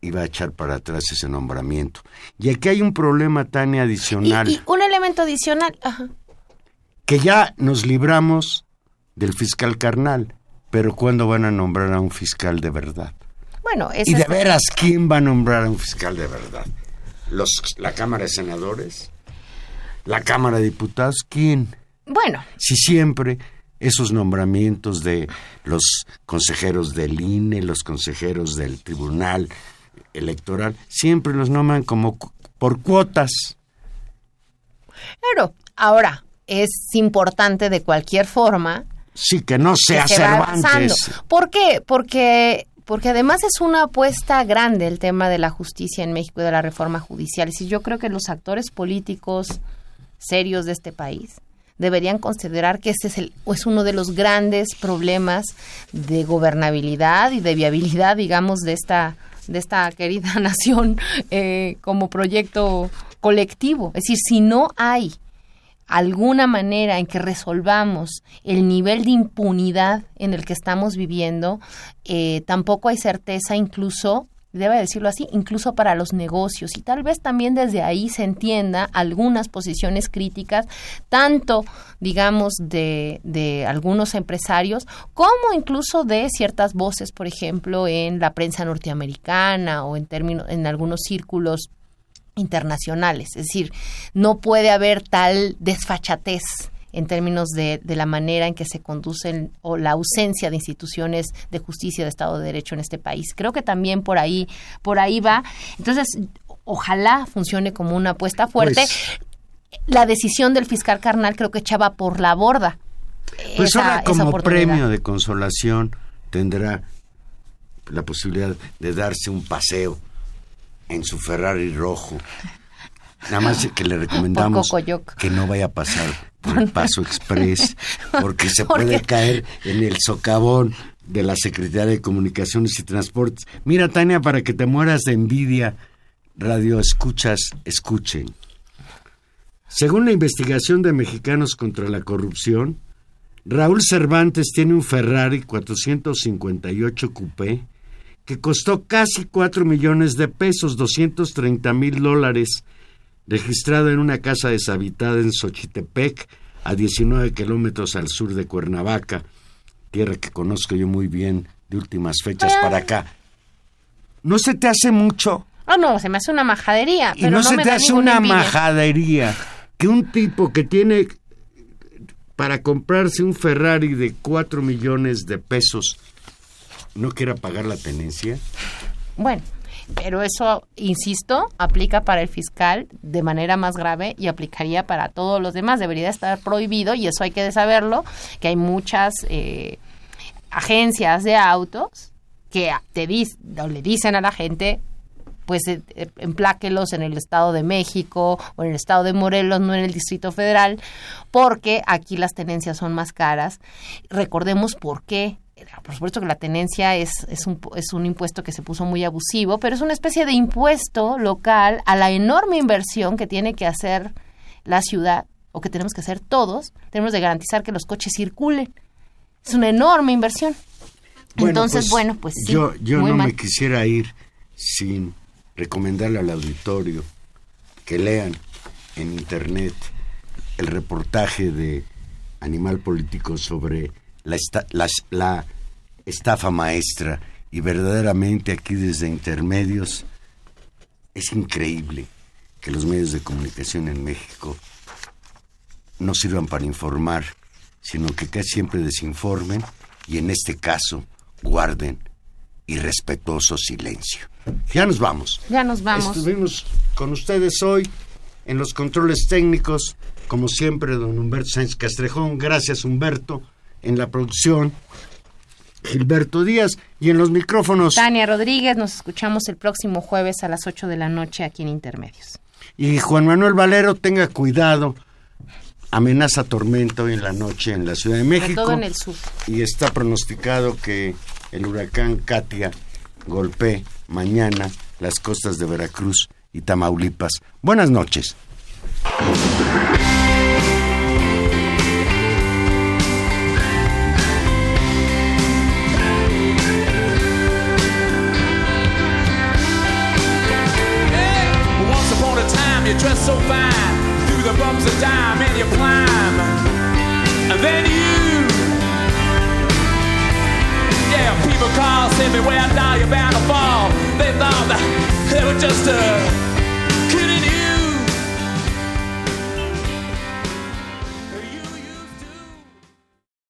iba a echar para atrás ese nombramiento. Y aquí hay un problema, tan adicional. Y, un elemento adicional. Que ya nos libramos del fiscal carnal, pero ¿cuándo van a nombrar a un fiscal de verdad? Bueno, Y de veras, ¿quién va a nombrar a un fiscal de verdad? Los, ¿La Cámara de Senadores? ¿La Cámara de Diputados? ¿Quién? Bueno. Si siempre esos nombramientos de los consejeros del INE, los consejeros del Tribunal Electoral, siempre los nombran como por cuotas. Claro, ahora es importante de cualquier forma. Sí, que no sea se Cervantes. ¿Por qué? Porque porque además es una apuesta grande el tema de la justicia en México y de la reforma judicial. Y yo creo que los actores políticos serios de este país deberían considerar que este es, el, es uno de los grandes problemas de gobernabilidad y de viabilidad, digamos, de esta, de esta querida nación eh, como proyecto colectivo. Es decir, si no hay alguna manera en que resolvamos el nivel de impunidad en el que estamos viviendo, eh, tampoco hay certeza incluso debe decirlo así, incluso para los negocios. Y tal vez también desde ahí se entienda algunas posiciones críticas, tanto, digamos, de, de algunos empresarios, como incluso de ciertas voces, por ejemplo, en la prensa norteamericana o en términos, en algunos círculos internacionales. Es decir, no puede haber tal desfachatez en términos de, de, la manera en que se conducen o la ausencia de instituciones de justicia de Estado de Derecho en este país. Creo que también por ahí, por ahí va. Entonces, ojalá funcione como una apuesta fuerte. Pues la decisión del fiscal carnal creo que echaba por la borda. Pues ahora como premio de consolación tendrá la posibilidad de darse un paseo en su Ferrari rojo. Nada más que le recomendamos que no vaya a pasar por el Paso Express, porque se puede caer en el socavón de la Secretaría de Comunicaciones y Transportes. Mira, Tania, para que te mueras de envidia, radio escuchas, escuchen. Según la investigación de Mexicanos contra la Corrupción, Raúl Cervantes tiene un Ferrari 458 Coupé que costó casi 4 millones de pesos, 230 mil dólares registrado en una casa deshabitada en Xochitepec a 19 kilómetros al sur de Cuernavaca, tierra que conozco yo muy bien de últimas fechas para acá. ¿No se te hace mucho? Oh, no, se me hace una majadería. Y no, se te hace una majadería que un tipo que tiene para comprarse un Ferrari de 4 millones de pesos no quiera pagar la tenencia? Bueno, pero eso, insisto, aplica para el fiscal de manera más grave y aplicaría para todos los demás. Debería estar prohibido y eso hay que saberlo, que hay muchas eh, agencias de autos que te le dicen a la gente pues eh, eh, empláquelos en el Estado de México o en el Estado de Morelos, no en el Distrito Federal, porque aquí las tenencias son más caras. Recordemos por qué por supuesto que la tenencia es, es, un, es un impuesto que se puso muy abusivo, pero es una especie de impuesto local a la enorme inversión que tiene que hacer la ciudad o que tenemos que hacer todos. Tenemos de garantizar que los coches circulen. Es una enorme inversión. Entonces, pues, bueno, pues sí, Yo, yo no me quisiera ir sin recomendarle al auditorio que lean en internet el reportaje de Animal Político sobre la, la, estafa maestra y verdaderamente aquí desde intermedios es increíble que los medios de comunicación en México no sirvan para informar, sino que casi siempre desinformen y en este caso guarden irrespetuoso silencio. Ya nos vamos. Ya nos vamos. Estuvimos con ustedes hoy en los controles técnicos, como siempre, don Humberto Sánchez Castrejón. Gracias, Humberto en la producción Gilberto Díaz y en los micrófonos Tania Rodríguez. Nos escuchamos el próximo jueves a las 8 de la noche aquí en Intermedios. Y Juan Manuel Valero, tenga cuidado. Amenaza tormenta hoy en la noche en la Ciudad de México. todo en el sur. Y está pronosticado que el huracán Katia golpee mañana las costas de Veracruz y Tamaulipas. Buenas noches. And you climb. And then you, yeah, people call, say, beware, down, you're bound to fall. They thought that they were just a